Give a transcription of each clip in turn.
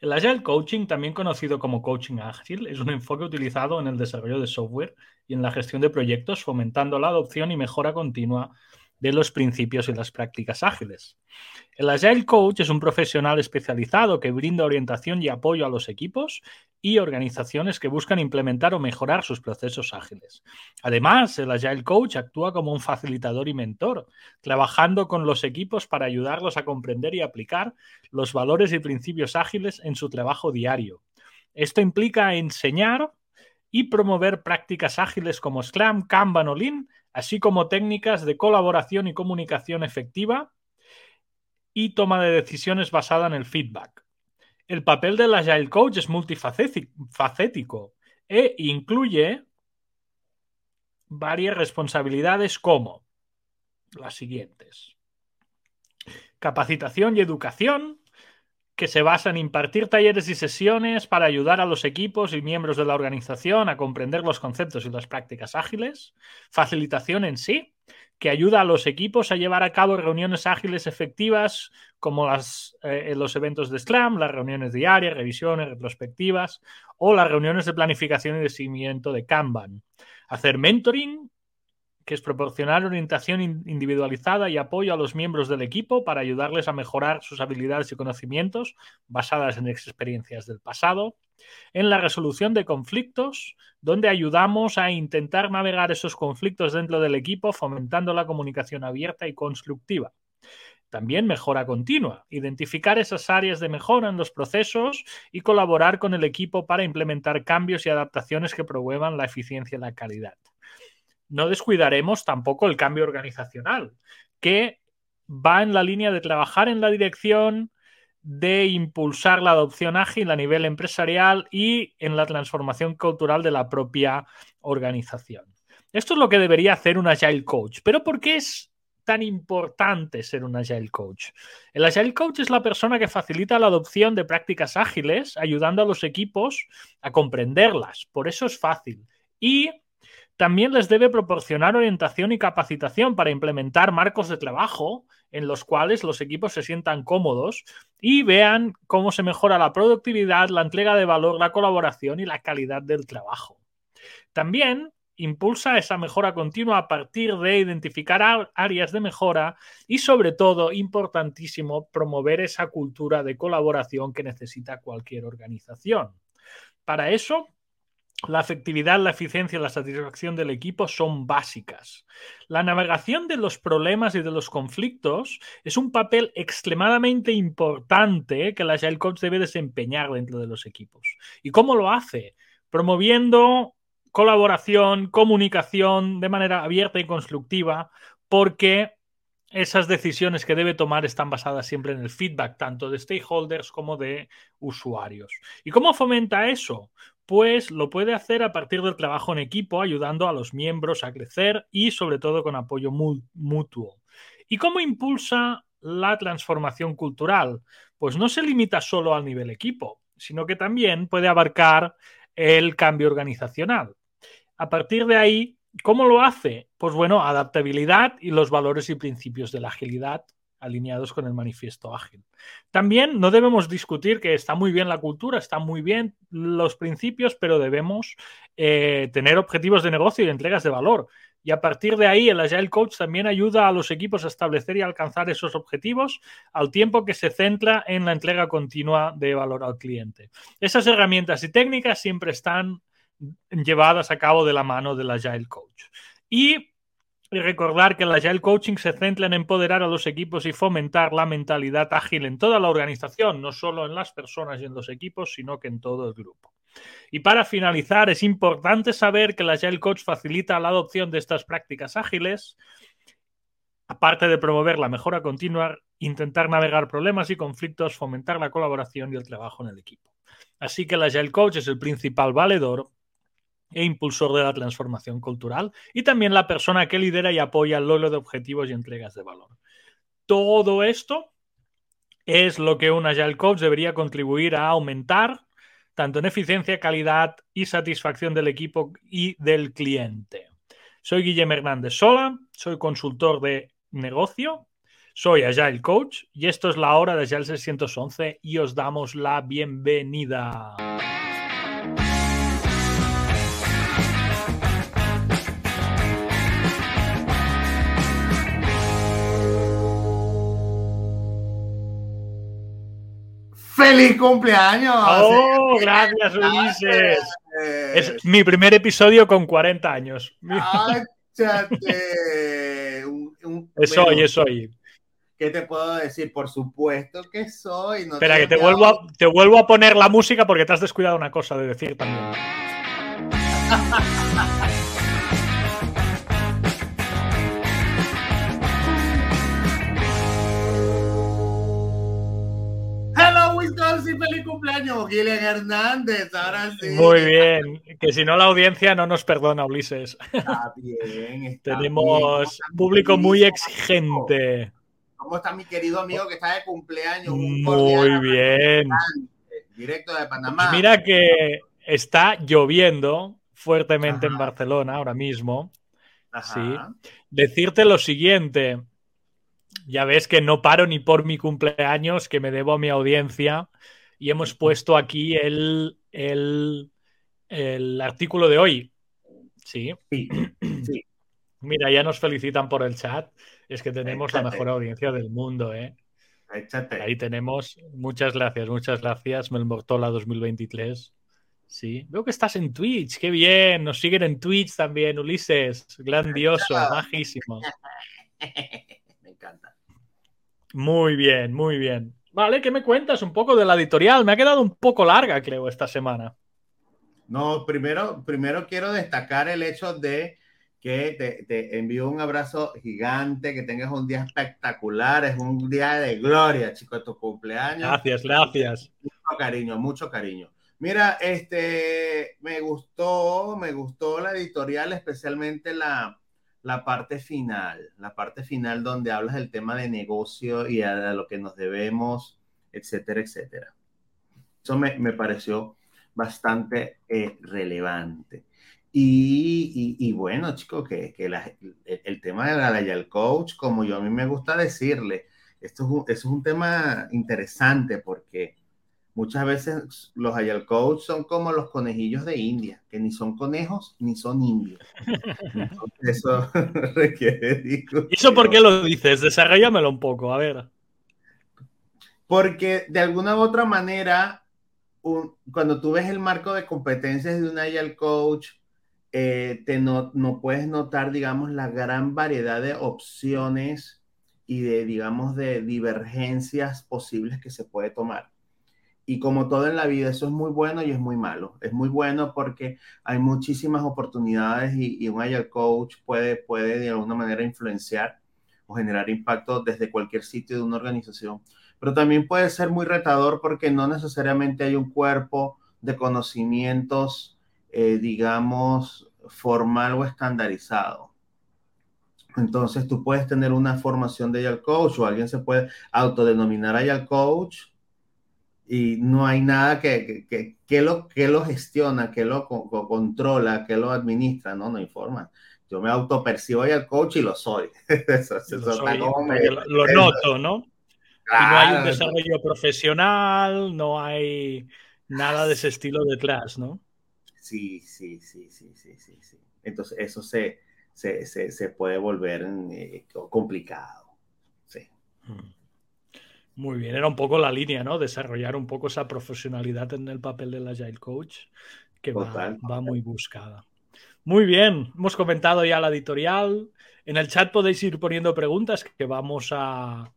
El Agile Coaching, también conocido como Coaching Ágil, es un enfoque utilizado en el desarrollo de software y en la gestión de proyectos, fomentando la adopción y mejora continua de los principios y las prácticas ágiles. El Agile Coach es un profesional especializado que brinda orientación y apoyo a los equipos y organizaciones que buscan implementar o mejorar sus procesos ágiles. Además, el Agile Coach actúa como un facilitador y mentor, trabajando con los equipos para ayudarlos a comprender y aplicar los valores y principios ágiles en su trabajo diario. Esto implica enseñar y promover prácticas ágiles como Scrum, Kanban o Lean así como técnicas de colaboración y comunicación efectiva y toma de decisiones basada en el feedback. El papel del Agile Coach es multifacético e incluye varias responsabilidades como las siguientes. Capacitación y educación, que se basa en impartir talleres y sesiones para ayudar a los equipos y miembros de la organización a comprender los conceptos y las prácticas ágiles. Facilitación en sí, que ayuda a los equipos a llevar a cabo reuniones ágiles efectivas como eh, los eventos de Scrum, las reuniones diarias, revisiones, retrospectivas o las reuniones de planificación y de seguimiento de Kanban. Hacer mentoring que es proporcionar orientación individualizada y apoyo a los miembros del equipo para ayudarles a mejorar sus habilidades y conocimientos basadas en experiencias del pasado, en la resolución de conflictos, donde ayudamos a intentar navegar esos conflictos dentro del equipo fomentando la comunicación abierta y constructiva. También mejora continua, identificar esas áreas de mejora en los procesos y colaborar con el equipo para implementar cambios y adaptaciones que promuevan la eficiencia y la calidad no descuidaremos tampoco el cambio organizacional, que va en la línea de trabajar en la dirección de impulsar la adopción ágil a nivel empresarial y en la transformación cultural de la propia organización. Esto es lo que debería hacer un Agile Coach. Pero ¿por qué es tan importante ser un Agile Coach? El Agile Coach es la persona que facilita la adopción de prácticas ágiles, ayudando a los equipos a comprenderlas. Por eso es fácil. Y también les debe proporcionar orientación y capacitación para implementar marcos de trabajo en los cuales los equipos se sientan cómodos y vean cómo se mejora la productividad, la entrega de valor, la colaboración y la calidad del trabajo. También impulsa esa mejora continua a partir de identificar áreas de mejora y sobre todo, importantísimo, promover esa cultura de colaboración que necesita cualquier organización. Para eso, la efectividad, la eficiencia y la satisfacción del equipo son básicas. La navegación de los problemas y de los conflictos es un papel extremadamente importante que la Agile Coach debe desempeñar dentro de los equipos. ¿Y cómo lo hace? Promoviendo colaboración, comunicación de manera abierta y constructiva, porque esas decisiones que debe tomar están basadas siempre en el feedback tanto de stakeholders como de usuarios. ¿Y cómo fomenta eso? Pues lo puede hacer a partir del trabajo en equipo, ayudando a los miembros a crecer y sobre todo con apoyo mutuo. ¿Y cómo impulsa la transformación cultural? Pues no se limita solo al nivel equipo, sino que también puede abarcar el cambio organizacional. A partir de ahí, ¿cómo lo hace? Pues bueno, adaptabilidad y los valores y principios de la agilidad alineados con el manifiesto ágil. También no debemos discutir que está muy bien la cultura, están muy bien los principios, pero debemos eh, tener objetivos de negocio y entregas de valor. Y a partir de ahí, el Agile Coach también ayuda a los equipos a establecer y alcanzar esos objetivos al tiempo que se centra en la entrega continua de valor al cliente. Esas herramientas y técnicas siempre están llevadas a cabo de la mano del Agile Coach. Y y recordar que el Agile Coaching se centra en empoderar a los equipos y fomentar la mentalidad ágil en toda la organización, no solo en las personas y en los equipos, sino que en todo el grupo. Y para finalizar, es importante saber que el Agile Coach facilita la adopción de estas prácticas ágiles, aparte de promover la mejora continua, intentar navegar problemas y conflictos, fomentar la colaboración y el trabajo en el equipo. Así que el Agile Coach es el principal valedor e impulsor de la transformación cultural y también la persona que lidera y apoya el logro de objetivos y entregas de valor. Todo esto es lo que un Agile Coach debería contribuir a aumentar tanto en eficiencia, calidad y satisfacción del equipo y del cliente. Soy Guillermo Hernández Sola, soy consultor de negocio Soy Agile Coach y esto es la hora de Agile 611 y os damos la bienvenida. ¡Feliz cumpleaños! ¡Oh, gracias, Ulises! Es mi primer episodio con 40 años. ¡Áchate! un, un, es hoy, es hoy. ¿Qué te puedo decir? Por supuesto que soy. No Espera, que te vuelvo, a, te vuelvo a poner la música porque te has descuidado una cosa de decir también. Feliz cumpleaños, Hernández. Ahora sí. Muy bien. Que si no, la audiencia no nos perdona, Ulises. Está bien. Está Tenemos bien. público muy exigente. ¿Cómo está mi querido amigo que está de cumpleaños? Un Muy bien. Directo de Panamá. Pues mira que está lloviendo fuertemente Ajá. en Barcelona ahora mismo. Ajá. sí. Decirte lo siguiente. Ya ves que no paro ni por mi cumpleaños, que me debo a mi audiencia. Y hemos puesto aquí el, el, el artículo de hoy. Sí. Sí, sí. Mira, ya nos felicitan por el chat. Es que tenemos la mejor audiencia del mundo, ¿eh? Échate. Ahí tenemos. Muchas gracias, muchas gracias. Melmortola 2023. Sí. Veo que estás en Twitch. Qué bien. Nos siguen en Twitch también, Ulises. Grandioso, majísimo. Me encanta. Muy bien, muy bien. Vale, ¿qué me cuentas un poco de la editorial? Me ha quedado un poco larga, creo, esta semana. No, primero, primero quiero destacar el hecho de que te, te envío un abrazo gigante, que tengas un día espectacular, es un día de gloria, chico, tu cumpleaños. Gracias, gracias. Mucho cariño, mucho cariño. Mira, este, me gustó, me gustó la editorial, especialmente la, la parte final, la parte final donde hablas del tema de negocio y a, lo que nos debemos, etcétera, etcétera. Eso me, me pareció bastante eh, relevante. Y, y, y, bueno, chicos, que, que el, el, tema de la Agile Coach, como yo a mí me gusta decirle, esto es un, es un tema interesante porque muchas veces los Agile Coach son como los conejillos de India, que ni son conejos ni son indios. Entonces, eso requiere discusión. ¿Y eso por qué lo dices? Desarrollamelo un poco, a ver. Porque de alguna u otra manera, un, cuando tú ves el marco de competencias de un Agile Coach, eh, te no, no, puedes notar, digamos, la gran variedad de opciones y de, digamos, de divergencias posibles que se puede tomar. Y como todo en la vida, eso es muy bueno y es muy malo. Es muy bueno porque hay muchísimas oportunidades y, y un Agile Coach puede, puede de alguna manera influenciar o generar impacto desde cualquier sitio de una organización. Pero también puede ser muy retador porque no necesariamente hay un cuerpo de conocimientos eh, digamos, formal o estandarizado. Entonces tú puedes tener una formación de Agile Coach o alguien se puede autodenominar Agile Coach y no hay nada que, que, que, que lo, que lo gestiona, que lo co controla, que lo administra, no, no informa. Yo me autopercibo Agile Coach y lo soy. eso, eso lo, soy me, lo, lo noto, ¿no? Claro. Y no hay un desarrollo profesional, no hay nada de ese estilo detrás, ¿no? Sí, sí, sí, sí, sí, sí, sí. Entonces eso se, se, se, se puede volver eh, complicado. Sí. Muy bien, era un poco la línea, ¿no? Desarrollar un poco esa profesionalidad en el papel del Agile Coach, que va, va, muy buscada. Muy bien, hemos comentado ya la editorial. En el chat podéis ir poniendo preguntas que vamos a,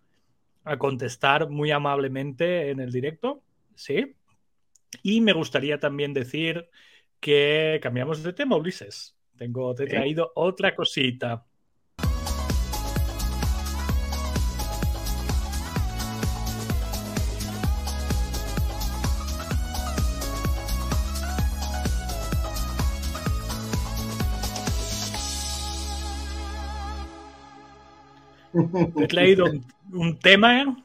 a contestar muy amablemente en el directo. Sí. Y me gustaría también decir que cambiamos de tema, Ulises. Tengo, te he traído ¿Eh? otra cosita. Te he traído un, un tema.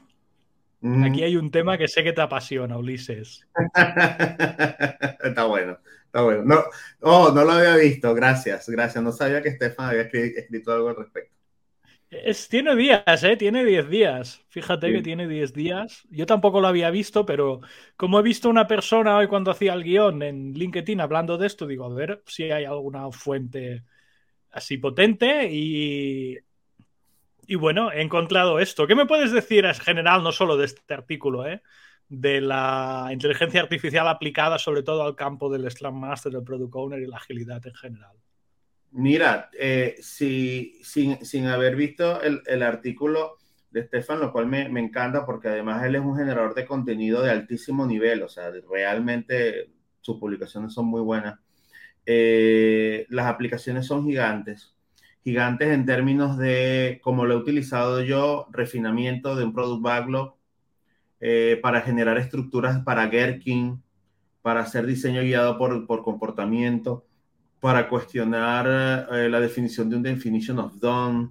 Mm. Aquí hay un tema que sé que te apasiona, Ulises. Está bueno. Está bueno. No, oh, no lo había visto. Gracias, gracias. No sabía que Estefan había escrito algo al respecto. Es, tiene días, ¿eh? Tiene 10 días. Fíjate que tiene 10 días. Yo tampoco lo había visto, pero como he visto una persona hoy cuando hacía el guion en LinkedIn hablando de esto, digo, a ver si hay alguna fuente así potente y, y bueno, he encontrado esto. ¿Qué me puedes decir en general, no solo de este artículo, eh? de la inteligencia artificial aplicada sobre todo al campo del Scrum Master, del Product Owner y la agilidad en general? Mira, eh, si, sin, sin, haber visto el, el, artículo de Stefan, lo cual me, me, encanta porque además él es un generador de contenido de altísimo nivel, o sea, realmente sus publicaciones son muy buenas. Eh, las aplicaciones son gigantes, gigantes en términos de, como lo he utilizado yo, refinamiento de un product backlog eh, para generar estructuras para Gherkin, para hacer diseño guiado por, por comportamiento para cuestionar eh, la definición de un definition of done,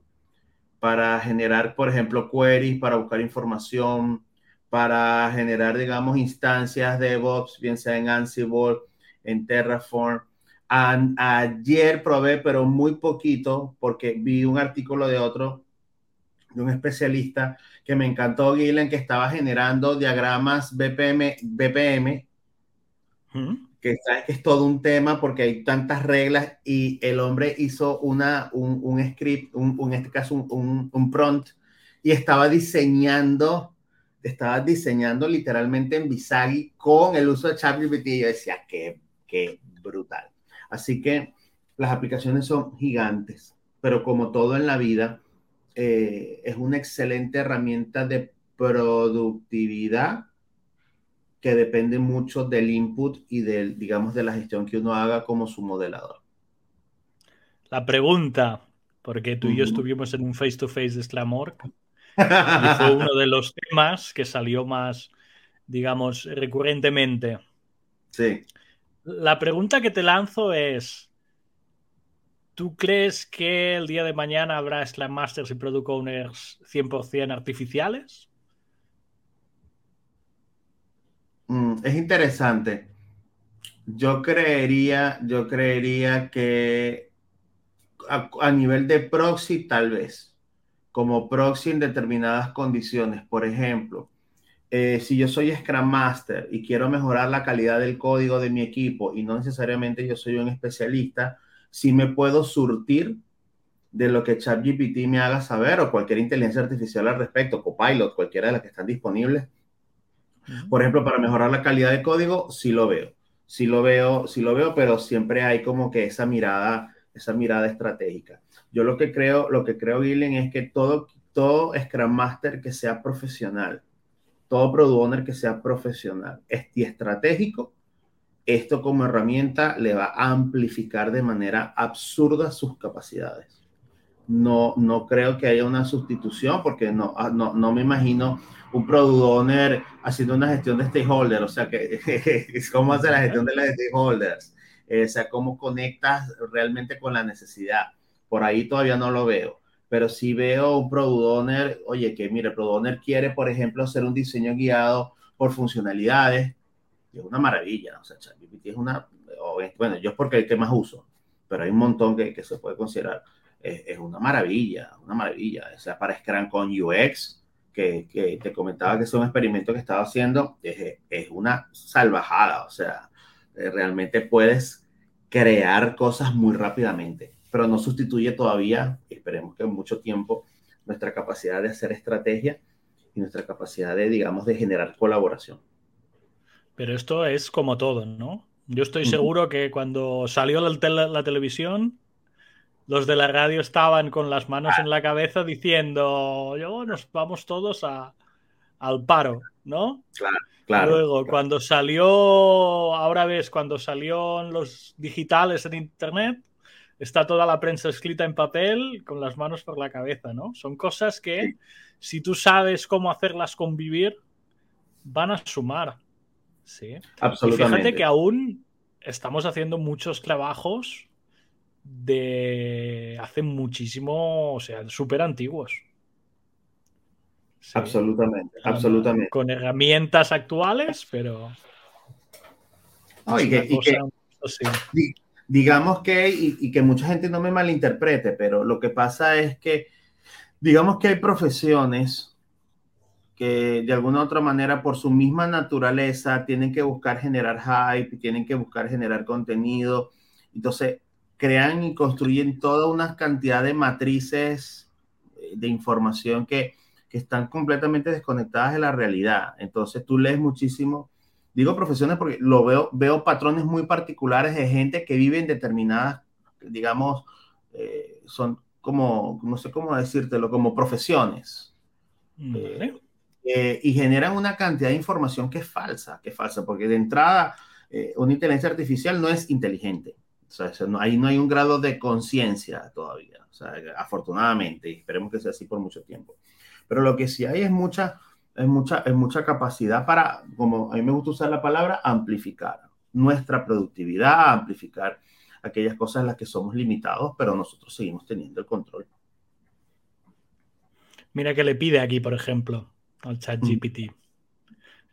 para generar, por ejemplo, queries, para buscar información, para generar, digamos, instancias de DevOps, bien sea en Ansible, en Terraform. Ayer probé, pero muy poquito, porque vi un artículo de otro, de un especialista, que me encantó, Gillen, que estaba generando diagramas BPM, BPM que sabes que es todo un tema porque hay tantas reglas y el hombre hizo una, un, un script, un, en este caso un, un, prompt, y estaba diseñando, estaba diseñando literalmente en Visagi con el uso de ChatGPT. Y yo decía, qué, qué brutal. Así que las aplicaciones son gigantes, pero como todo en la vida, eh, es una excelente herramienta de productividad que depende mucho del input y del, digamos, de la gestión que uno haga como su modelador. La pregunta, porque tú y yo estuvimos en un face-to-face de Sclamor, y fue uno de los temas que salió más, digamos, recurrentemente. Sí. La pregunta que te lanzo es, ¿tú crees que el día de mañana habrá Slam Masters y Product Owners 100% artificiales? Mm, es interesante. Yo creería, yo creería que a, nivel de proxy, tal vez, como proxy en determinadas condiciones. Por ejemplo, eh, si yo soy Scrum Master y quiero mejorar la calidad del código de mi equipo y no necesariamente yo soy un especialista, sí me puedo surtir de lo que ChatGPT me haga saber o cualquier inteligencia artificial al respecto, Copilot, cualquiera de las que están disponibles por ejemplo, para mejorar la calidad de código, sí lo veo. Sí lo veo, sí lo veo, pero siempre hay como que esa mirada, esa mirada estratégica. Yo lo que creo, lo que creo, Gillen, es que todo, todo Scrum Master que sea profesional, todo Product Owner que sea profesional y estratégico, esto como herramienta le va a amplificar de manera absurda sus capacidades. No, no creo que haya una sustitución porque no, ah, no, no me imagino un product owner haciendo una gestión de stakeholders, o sea, que, cómo hace la gestión de las stakeholders, eh, o sea, cómo conectas realmente con la necesidad. Por ahí todavía no lo veo, pero sí veo un product owner, oye, que mire, el product owner quiere, por ejemplo, hacer un diseño guiado por funcionalidades, es una maravilla, o sea, ChatGPT es una, bueno, yo es porque el que más uso, pero hay un montón que, que se puede considerar, es, es, una maravilla, una maravilla, o sea, para Scrum con UX, que, te comentaba que es un experimento que estaba haciendo, es, es una salvajada, o sea, eh, realmente puedes crear cosas muy rápidamente, pero no sustituye todavía, esperemos que en mucho tiempo, nuestra capacidad de hacer estrategia y nuestra capacidad de, digamos, de generar colaboración. Pero esto es como todo, ¿no? Yo estoy seguro que cuando salió la, la televisión, los de la radio estaban con las manos en la cabeza diciendo, yo nos vamos todos a, al paro, ¿no? Claro, claro. Luego, cuando salió, ahora ves, cuando salió los digitales en Internet, está toda la prensa escrita en papel con las manos por la cabeza, ¿no? Son cosas que, si tú sabes cómo hacerlas convivir, van a sumar. Sí. Absolutamente. Y fíjate que aún estamos haciendo muchos trabajos de hace muchísimo, o sea, súper antiguos. Absolutamente, absolutamente. Con herramientas actuales, pero... digamos que, y, que mucha gente no me malinterprete, pero lo que pasa es que digamos que hay profesiones que de alguna u otra manera por su misma naturaleza tienen que buscar generar hype, tienen que buscar generar contenido. Entonces, crean y construyen toda una cantidad de matrices eh, de información que, que están completamente desconectadas de la realidad. Entonces, tú lees muchísimo, digo profesiones porque lo veo, veo patrones muy particulares de gente que vive en determinadas, digamos, eh, son como, no sé cómo decírtelo, como profesiones. Eh, eh, y generan una cantidad de información que es falsa, que es falsa, porque de entrada eh, una inteligencia artificial no es inteligente. O sea, no, ahí no hay un grado de conciencia todavía, o sea, afortunadamente, y esperemos que sea así por mucho tiempo. Pero lo que sí hay es mucha, es mucha, es mucha capacidad para, como a mí me gusta usar la palabra, amplificar nuestra productividad, amplificar aquellas cosas en las que somos limitados, pero nosotros seguimos teniendo el control. Mira que le pide aquí, por ejemplo al chat GPT.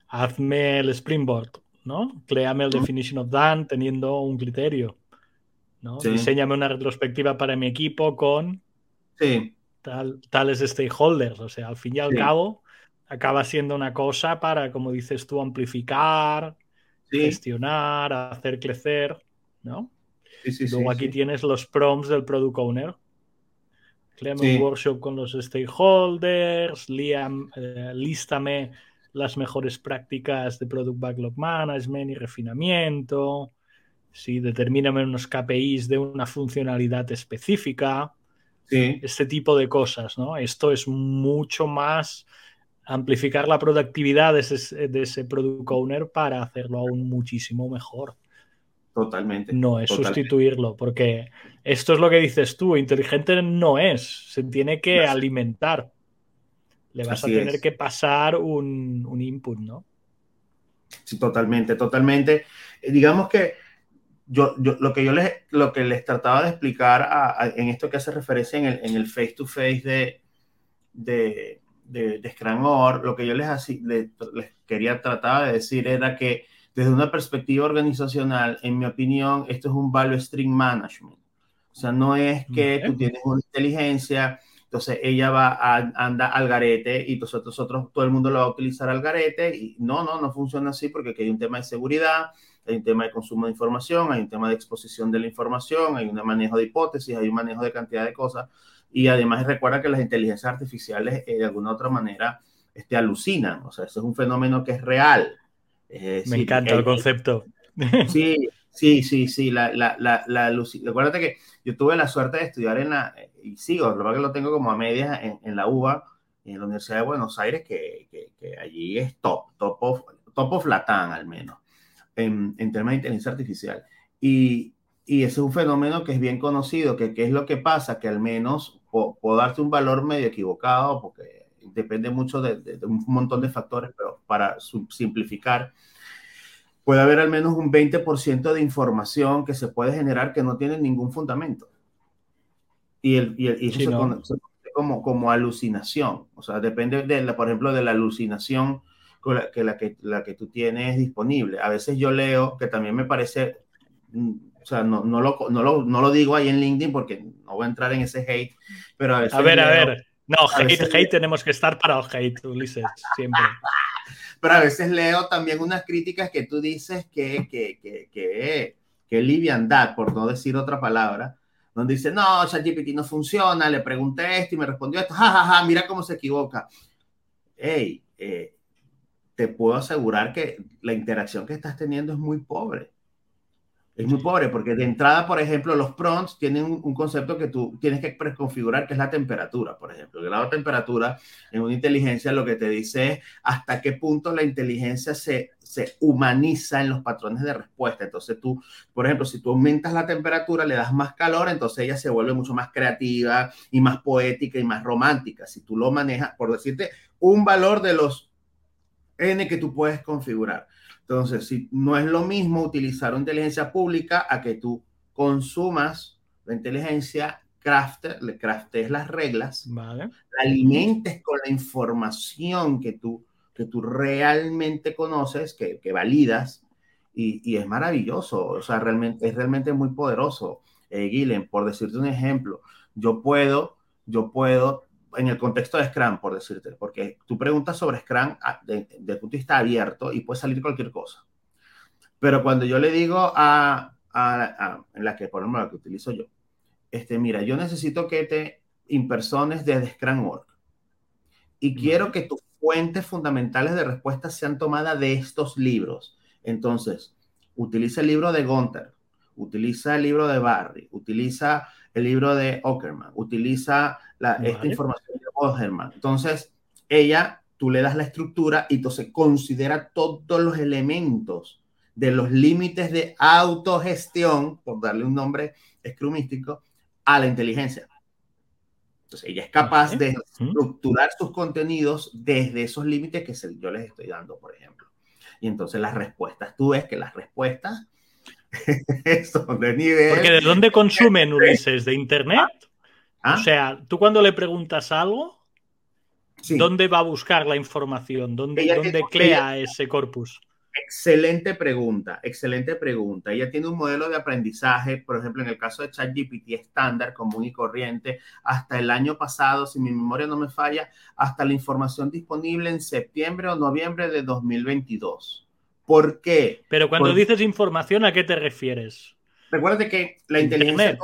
Hazme el Springboard, ¿no? Créame el mm. definition of done teniendo un criterio. ¿no? Diseñame una retrospectiva para mi equipo con tal, tales stakeholders. O sea, al fin y al cabo, acaba siendo una cosa para, como dices tú, amplificar, gestionar, hacer crecer, ¿no? Luego aquí tienes los prompts del product owner, Créame un workshop con los stakeholders, liam, eh, lístame las mejores prácticas de Product Backlog Management y refinamiento. Sí, determíname unos KPIs de una funcionalidad específica. Sí. Este tipo de cosas, ¿no? Esto es mucho más amplificar la productividad de ese, de ese product owner para hacerlo aún muchísimo mejor. Totalmente. No es sustituirlo, porque esto es lo que dices tú, inteligente no es, se tiene que alimentar. Le vas a tener que pasar un, un, input, ¿no? Sí, totalmente, totalmente. Eh, digamos que yo, yo, lo, que yo les, lo que les trataba de explicar en esto que hace referencia en el, en el face to face de, de, de, de lo que yo les, les, les quería tratar de decir era que desde una perspectiva organizacional, en mi opinión, esto es un value stream management. O sea, no es que tú tienes una inteligencia, entonces ella va a andar al garete y nosotros, nosotros, todo el mundo lo va a utilizar al garete. Y no, no, no funciona así porque aquí hay un tema de seguridad, hay un tema de consumo de información, hay un tema de exposición de la información, hay un manejo de hipótesis, hay un manejo de cantidad de cosas. Y además recuerda que las inteligencias artificiales eh, de alguna otra manera este, alucinan. O sea, ese es un fenómeno que es real. Me encanta el, concepto. Sí, sí, sí, sí. La, la, la, la Recuérdate que yo tuve la suerte de estudiar en la, y sigo, lo que lo tengo como a medias en, en, la UBA, en la Universidad de Buenos Aires, que, que, que allí es top, top of, top of Latam al menos, en, en temas de inteligencia artificial. Y, y ese es un fenómeno que es bien conocido, que qué es lo que pasa, que al menos puedo, darte un valor medio equivocado, porque depende mucho de, un montón de factores, pero para simplificar, puede haber al menos un 20% de información que se puede generar que no tiene ningún fundamento. Y, el, y, eso se, conoce como, como alucinación. O sea, depende, de la, por ejemplo, de la alucinación que la, que la que tú tienes disponible. A veces yo leo, que también me parece, mm, o sea, no, no, lo, no, lo, no lo digo ahí en LinkedIn porque no voy a entrar en ese hate, pero a veces... A ver, a ver, no, hate, hate, tenemos que estar para el hate, Ulises, siempre. Pero a veces leo también unas críticas que tú dices que, que, que, que, que liviandad, por no decir otra palabra, donde dice, no, ChatGPT no funciona, le pregunté esto y me respondió esto, jajaja, ja, ja, mira cómo se equivoca. Hey, eh, te puedo asegurar que la interacción que estás teniendo es muy pobre. Es muy pobre porque de entrada, por ejemplo, los prompts tienen un, concepto que tú tienes que preconfigurar, que es la temperatura, por ejemplo. El grado de temperatura en una inteligencia lo que te dice es hasta qué punto la inteligencia se, se humaniza en los patrones de respuesta. Entonces tú, por ejemplo, si tú aumentas la temperatura, le das más calor, entonces ella se vuelve mucho más creativa y más poética y más romántica. Si tú lo manejas, por decirte, un valor de los N que tú puedes configurar. Entonces, si no es lo mismo utilizar una inteligencia pública a que tú consumas la inteligencia, crafte, le craftes las reglas, la alimentes con la información que tú, que tú realmente conoces, que, que validas, y, y, es maravilloso, o sea, realmente, es realmente muy poderoso. Eh, por decirte un ejemplo, yo puedo, yo puedo en el contexto de Scrum, por decirte, porque tú preguntas sobre Scrum desde el punto de vista abierto y puede salir cualquier cosa. Pero cuando yo le digo a, a, en la que, por ejemplo, la que utilizo yo, este, mira, yo necesito que te impersones desde Scrum.org y quiero que tus fuentes fundamentales de respuesta sean tomadas de estos libros. Entonces, utiliza el libro de Gunther, utiliza el libro de Barry, utiliza el libro de Ockerman, utiliza esta información de Oherman. Entonces, ella, tú le das la estructura y entonces considera todos los elementos de los límites de autogestión, por darle un nombre escrumístico, a la inteligencia. Entonces, ella es capaz de estructurar sus contenidos desde esos límites que yo les estoy dando, por ejemplo. Y entonces las respuestas, tú ves que las respuestas son de nivel... Porque ¿de dónde consumen, Ulises? ¿De Internet? ¿Ah? O sea, tú cuando le preguntas algo, ¿dónde va a buscar la información? ¿Dónde, ¿dónde crea ese corpus? Excelente pregunta, excelente pregunta. Ella tiene un modelo de aprendizaje, por ejemplo, en el caso de ChatGPT estándar, común y corriente, hasta el año pasado, si mi memoria no me falla, hasta la información disponible en septiembre o noviembre de 2022. ¿Por qué? Pero cuando dices información, ¿a qué te refieres? Recuerda que la inteligencia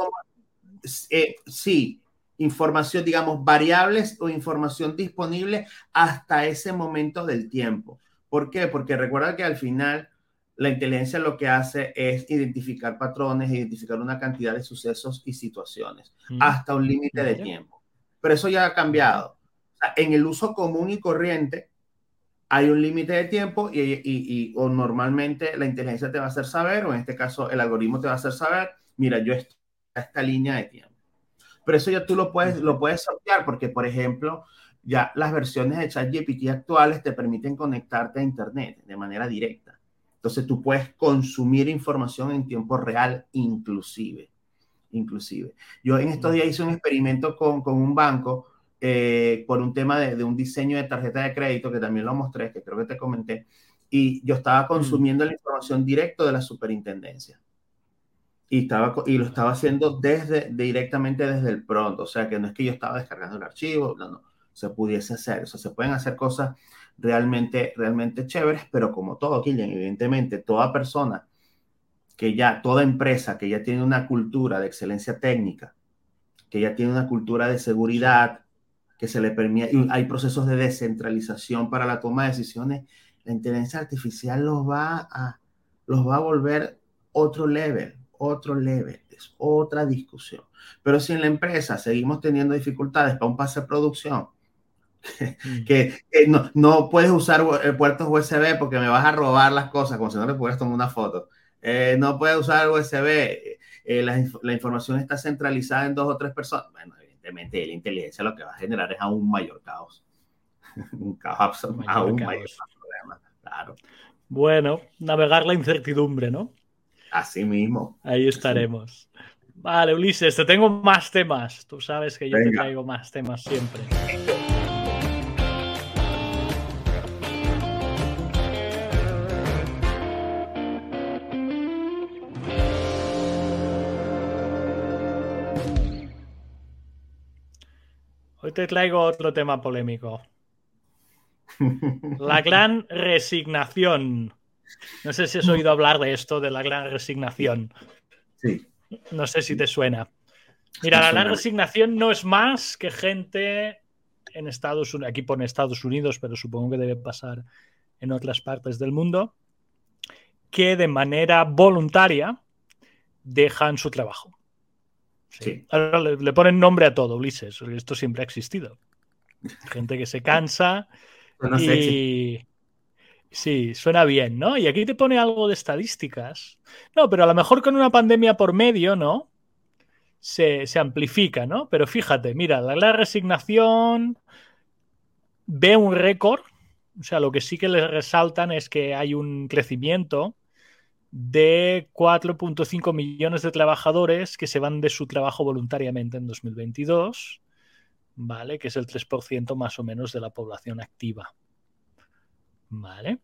eh, sí, información, digamos, variables o información disponible hasta ese momento del tiempo. ¿Por qué? Porque recuerda que al final la inteligencia lo que hace es identificar patrones, identificar una cantidad de sucesos y situaciones mm. hasta un límite de tiempo. Pero eso ya ha cambiado. en el uso común y corriente hay un límite de tiempo y, o normalmente la inteligencia te va a hacer saber, o en este caso el algoritmo te va a hacer saber, mira, yo estoy a esta línea de tiempo. Pero eso ya tú lo puedes, lo puedes sortear porque, por ejemplo, ya las versiones de ChatGPT actuales te permiten conectarte a Internet de manera directa. Entonces tú puedes consumir información en tiempo real inclusive. Inclusive. Yo en estos días hice un experimento con, con un banco eh, por un tema de, de, un diseño de tarjeta de crédito que también lo mostré, que creo que te comenté, y yo estaba consumiendo la información directo de la superintendencia. Y, estaba, y lo estaba haciendo desde, directamente desde el pronto, o sea que no es que yo estaba descargando el archivo, no, no se pudiese hacer. O sea, se pueden hacer cosas realmente, realmente chéveres, pero como todo, Killian, evidentemente, toda persona que ya, toda empresa que ya tiene una cultura de excelencia técnica, que ya tiene una cultura de seguridad, que se le permite, hay procesos de descentralización para la toma de decisiones, la inteligencia artificial los va a, los va a volver otro level, otro level, es otra discusión. Pero si en la empresa seguimos teniendo dificultades para un pase de producción, Mm. que, no, no, puedes usar eh, puertos USB porque me vas a robar las cosas, como si no le pudieras tomar una foto. Eh, no puedes usar USB, eh, la, la, información está centralizada en dos o tres personas. Bueno, evidentemente la inteligencia lo que va a generar es aún mayor caos. Un caos aún mayor problema, claro. Bueno, navegar la incertidumbre, ¿no? Así mismo. Ahí estaremos. Vale, Ulises, te tengo más temas. Tú sabes que yo te traigo más temas siempre. Hoy te traigo otro tema polémico. La gran resignación. No sé si has oído hablar de esto, de la gran resignación. Sí. No sé si te suena. Mira, la gran resignación no es más que gente en Estados Unidos, aquí pone Estados Unidos, pero supongo que debe pasar en otras partes del mundo, que de manera voluntaria dejan su trabajo. Sí. Ahora le, ponen nombre a todo, Ulises. Esto siempre ha existido. Gente que se cansa y... Sí, suena bien, ¿no? Y aquí te pone algo de estadísticas. No, pero a lo mejor con una pandemia por medio, ¿no? Se, se amplifica, ¿no? Pero fíjate, mira, la, resignación ve un récord. O sea, lo que sí que les resaltan es que hay un crecimiento de 4.5 millones de trabajadores que se van de su trabajo voluntariamente en 2022, ¿vale? Que es el 3% más o menos de la población activa. ¿Vale?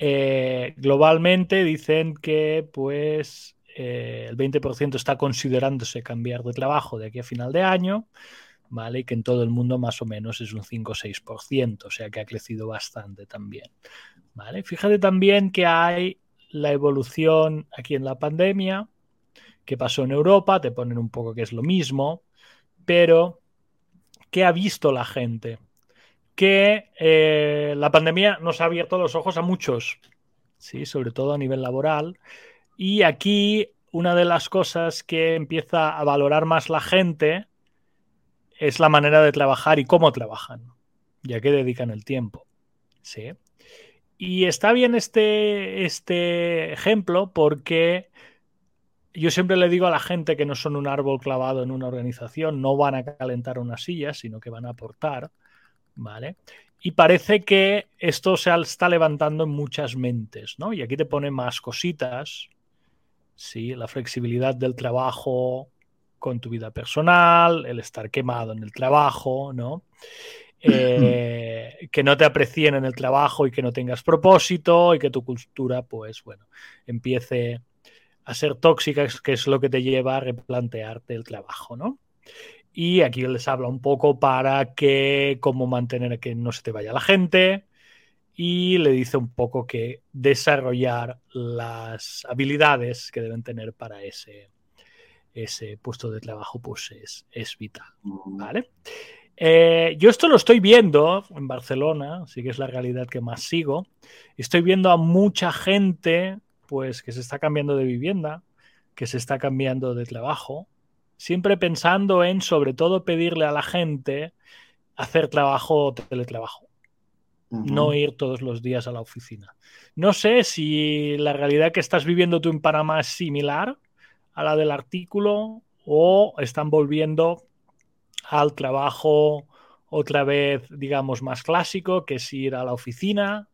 Eh, globalmente dicen que pues eh, el 20% está considerándose cambiar de trabajo de aquí a final de año, ¿vale? Y que en todo el mundo más o menos es un 5 o 6%, o sea que ha crecido bastante también, ¿vale? Fíjate también que hay la evolución aquí en la pandemia, que pasó en Europa, te ponen un poco que es lo mismo, pero ¿qué ha visto la gente? Que eh, la pandemia nos ha abierto los ojos a muchos, ¿sí? sobre todo a nivel laboral, y aquí una de las cosas que empieza a valorar más la gente es la manera de trabajar y cómo trabajan, ya que dedican el tiempo. ¿sí? Y está bien este, este ejemplo porque yo siempre le digo a la gente que no son un árbol clavado en una organización, no van a calentar una silla, sino que van a aportar, ¿vale? Y parece que esto se está levantando en muchas mentes, ¿no? Y aquí te pone más cositas, ¿sí? La flexibilidad del trabajo con tu vida personal, el estar quemado en el trabajo, ¿no? Eh, que no te aprecien en el trabajo y que no tengas propósito y que tu cultura, pues bueno, empiece a ser tóxica, que es lo que te lleva a replantearte el trabajo, ¿no? Y aquí les habla un poco para que cómo mantener que no se te vaya la gente y le dice un poco que desarrollar las habilidades que deben tener para ese, ese puesto de trabajo pues es, es vital, ¿vale? Eh, yo esto lo estoy viendo en Barcelona, sí que es la realidad que más sigo. Estoy viendo a mucha gente pues que se está cambiando de vivienda, que se está cambiando de trabajo, siempre pensando en sobre todo pedirle a la gente hacer trabajo o teletrabajo, no ir todos los días a la oficina. No sé si la realidad que estás viviendo tú en Panamá es similar a la del artículo o están volviendo al trabajo otra vez, digamos, más clásico, que es ir a la oficina.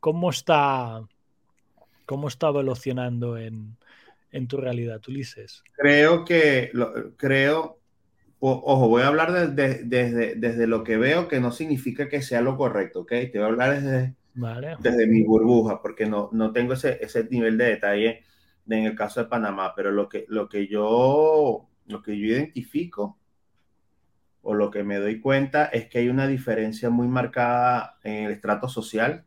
¿Cómo está, cómo está evolucionando en, tu realidad, Ulises? Creo que, creo, ojo, voy a hablar desde, desde lo que veo, que no significa que sea lo correcto, ¿ok? Te voy a hablar desde, desde mi burbuja, porque no, no tengo ese, ese nivel de detalle en el caso de Panamá, pero lo que, lo que yo, lo que yo identifico o lo que me doy cuenta es que hay una diferencia muy marcada en el estrato social,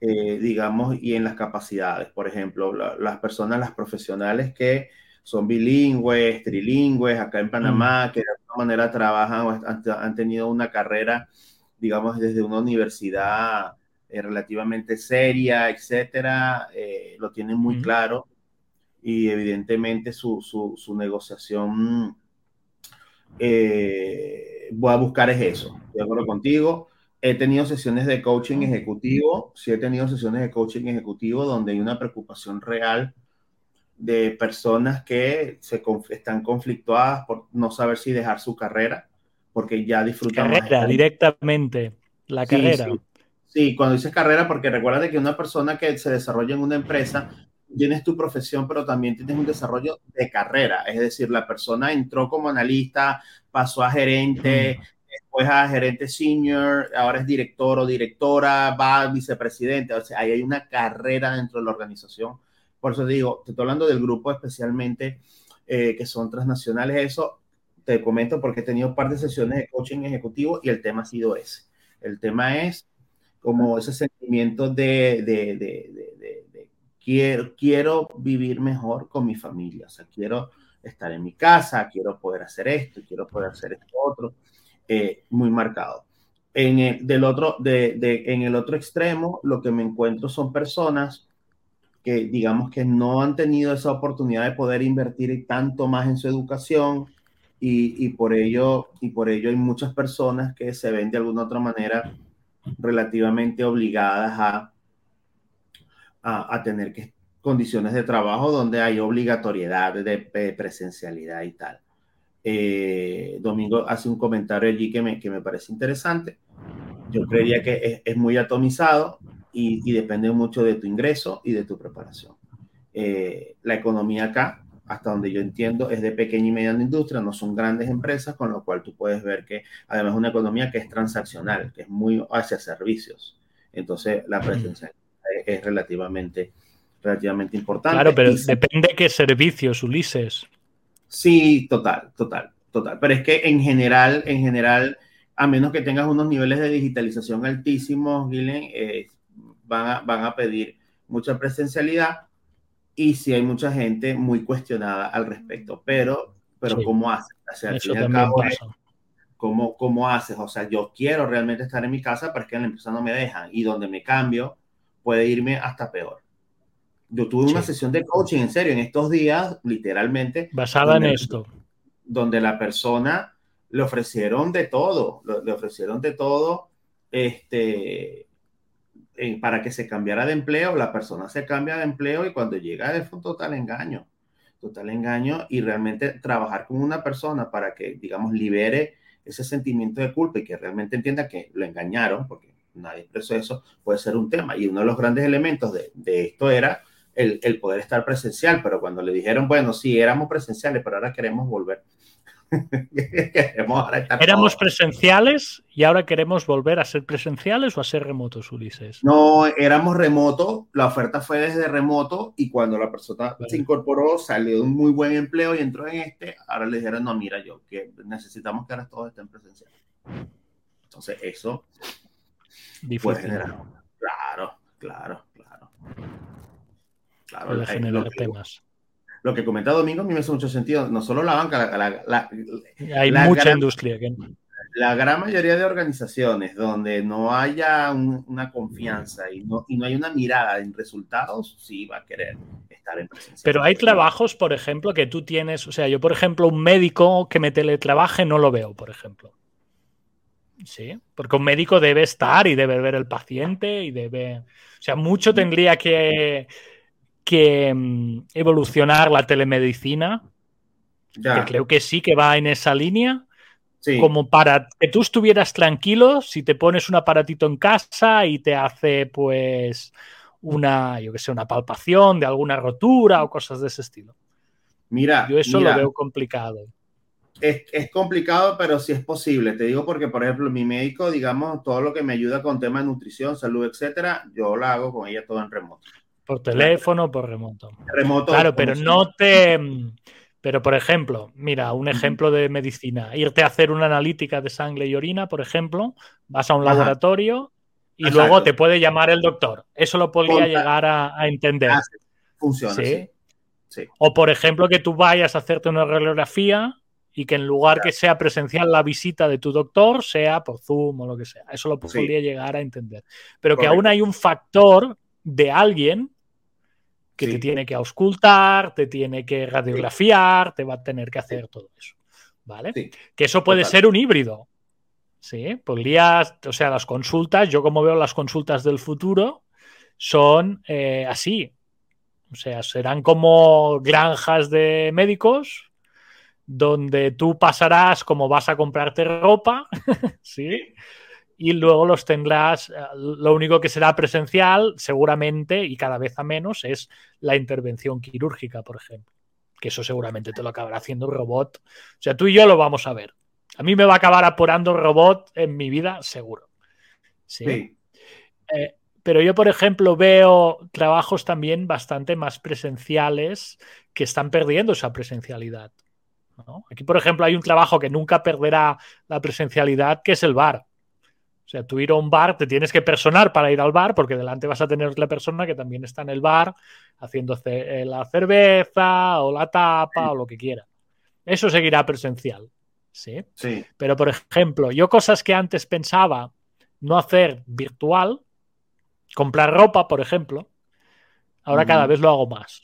eh, digamos, y en las capacidades. Por ejemplo, las personas, las profesionales que son bilingües, trilingües, acá en Panamá, mm. que de alguna manera trabajan o han, tenido una carrera, digamos, desde una universidad eh, relativamente seria, etcétera, eh, lo tienen muy mm. claro y evidentemente su, su, su negociación eh, voy a buscar es eso. De acuerdo contigo. He tenido sesiones de coaching ejecutivo, sí he tenido sesiones de coaching ejecutivo donde hay una preocupación real de personas que se están conflictuadas por no saber si dejar su carrera, porque ya disfrutan carrera, directamente, la carrera. Sí, cuando dices carrera, porque recuerda que una persona que se desarrolla en una empresa tienes tu profesión, pero también tienes un desarrollo de carrera. Es decir, la persona entró como analista, pasó a gerente, después a gerente senior, ahora es director o directora, va a vicepresidente. O sea, ahí hay una carrera dentro de la organización. Por eso digo, te estoy hablando del grupo especialmente eh, que son transnacionales. Eso te comento porque he tenido un par de sesiones de coaching ejecutivo y el tema ha sido ese. El tema es como ese sentimiento de, de, de quiero, vivir mejor con mi familia, o sea, quiero estar en mi casa, quiero poder hacer esto, quiero poder hacer esto otro, eh, muy marcado. En el, del otro, de, en el otro extremo, lo que me encuentro son personas que digamos que no han tenido esa oportunidad de poder invertir tanto más en su educación y, y, por ello, y por ello hay muchas personas que se ven de alguna otra manera relativamente obligadas a a, tener que condiciones de trabajo donde hay obligatoriedad de, presencialidad y tal. Eh, Domingo hace un comentario allí que me, que me parece interesante. Yo creería que es, muy atomizado y, depende mucho de tu ingreso y de tu preparación. Eh, la economía acá, hasta donde yo entiendo, es de pequeña y mediana industria, no son grandes empresas, con lo cual tú puedes ver que además es una economía que es transaccional, que es muy hacia servicios. Entonces, la presencialidad es relativamente, importante. Claro, pero depende qué servicios, Ulises. Sí, total, total, total. Pero es que en general, en general, a menos que tengas unos niveles de digitalización altísimos, Gilen, eh, van, a, van a pedir mucha presencialidad y si hay mucha gente muy cuestionada al respecto. Pero, pero ¿cómo haces? O sea, Eso ¿cómo, ¿cómo, haces? O sea, yo quiero realmente estar en mi casa, pero es que en la empresa no me dejan y donde me cambio puede irme hasta peor. Yo tuve una sesión de coaching, en serio, en estos días, literalmente. Basada en esto. Donde la persona le ofrecieron de todo, le ofrecieron de todo, este, eh, para que se cambiara de empleo, la persona se cambia de empleo y cuando llega es un total engaño, total engaño y realmente trabajar con una persona para que, digamos, libere ese sentimiento de culpa y que realmente entienda que lo engañaron, porque nadie expresó eso, puede ser un tema. Y uno de los grandes elementos de, de esto era el, el, poder estar presencial, pero cuando le dijeron, bueno, sí, éramos presenciales, pero ahora queremos volver. Éramos presenciales y ahora queremos volver a ser presenciales o a ser remotos, Ulises. No, éramos remoto, la oferta fue desde remoto y cuando la persona se incorporó, salió de un muy buen empleo y entró en este, ahora le dijeron, no, mira yo, que necesitamos que ahora todos estén presenciales. Entonces, eso puede generar. Claro, claro, claro. Claro, puede generar temas. Lo que comenta Domingo a mí me hace mucho sentido. No solo la banca, la, hay mucha industria. La gran mayoría de organizaciones donde no haya una confianza y no, y no hay una mirada en resultados, sí va a querer estar en presencia. Pero hay trabajos, por ejemplo, que tú tienes, o sea, yo, por ejemplo, un médico que me teletrabaje no lo veo, por ejemplo. Sí, porque un médico debe estar y debe ver el paciente y debe. O sea, mucho tendría que, que mm, evolucionar la telemedicina. Que creo que sí que va en esa línea. Como para que tú estuvieras tranquilo si te pones un aparatito en casa y te hace, pues, una, yo que sé, una palpación de alguna rotura o cosas de ese estilo. Mira, yo eso lo veo complicado es, complicado, pero sí es posible. Te digo porque, por ejemplo, mi médico, digamos, todo lo que me ayuda con temas de nutrición, salud, etcétera, yo lo hago con ella todo en remoto. Por teléfono, por remoto. Remoto. Claro, pero no te. Pero, por ejemplo, mira, un ejemplo de medicina. Irte a hacer una analítica de sangre y orina, por ejemplo, vas a un laboratorio y luego te puede llamar el doctor. Eso lo podría llegar a, entender. Funciona. ¿Sí? ¿Sí? O, por ejemplo, que tú vayas a hacerte una radiografía y que en lugar que sea presencial la visita de tu doctor, sea por Zoom o lo que sea. Eso lo podría llegar a entender. Pero que aún hay un factor de alguien que te tiene que auscultar, te tiene que radiografiar, te va a tener que hacer todo eso. ¿Vale? Que eso puede ser un híbrido. Sí, podrías, o sea, las consultas, yo como veo las consultas del futuro, son eh, así. O sea, serán como granjas de médicos donde tú pasarás como vas a comprarte ropa, ¿sí? Y luego los tendrás, eh, lo único que será presencial, seguramente, y cada vez a menos, es la intervención quirúrgica, por ejemplo. Que eso seguramente te lo acabará haciendo un robot. O sea, tú y yo lo vamos a ver. A mí me va a acabar apurando robot en mi vida, seguro. Sí. Eh, pero yo, por ejemplo, veo trabajos también bastante más presenciales que están perdiendo esa presencialidad. Aquí, por ejemplo, hay un trabajo que nunca perderá la presencialidad, que es el bar. O sea, tú ir a un bar, te tienes que personar para ir al bar, porque delante vas a tener la persona que también está en el bar haciendo eh, la cerveza o la tapa o lo que quiera. Eso seguirá presencial. ¿sí? Sí. Pero, por ejemplo, yo cosas que antes pensaba no hacer virtual, comprar ropa, por ejemplo, ahora cada vez lo hago más.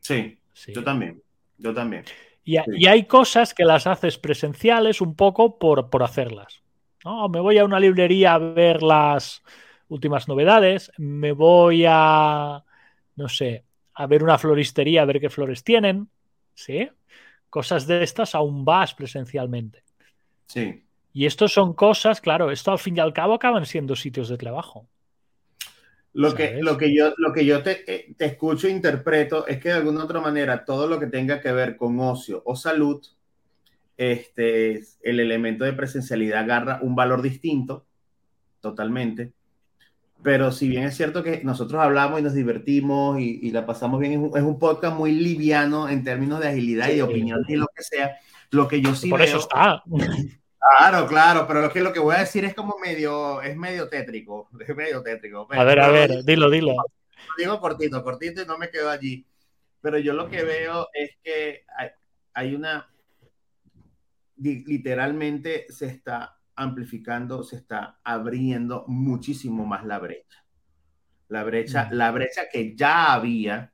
Sí, sí, yo también. Yo también. Y, hay cosas que las haces presenciales un poco por, por hacerlas. ¿no? Me voy a una librería a ver las últimas novedades, me voy a, no sé, a ver una floristería a ver qué flores tienen, ¿sí? Cosas de estas aún vas presencialmente. Sí. Y esto son cosas, claro, esto al fin y al cabo acaban siendo sitios de trabajo. Lo que, lo que yo, lo que yo te, eh, te, escucho e interpreto es que de alguna otra manera todo lo que tenga que ver con ocio o salud, este, el elemento de presencialidad agarra un valor distinto, totalmente. Pero si bien es cierto que nosotros hablamos y nos divertimos y, la pasamos bien, es un, podcast muy liviano en términos de agilidad y de opinión y lo que sea, Lo que yo sí Por veo, eso está. Claro, claro, pero lo que, lo que voy a decir es como medio, es medio tétrico, es medio tétrico. A ver, a ver, dilo, dilo. Lo digo cortito, cortito y no me quedo allí. Pero yo lo que veo es que hay, hay una, literalmente se está amplificando, se está abriendo muchísimo más la brecha. La brecha, la brecha que ya había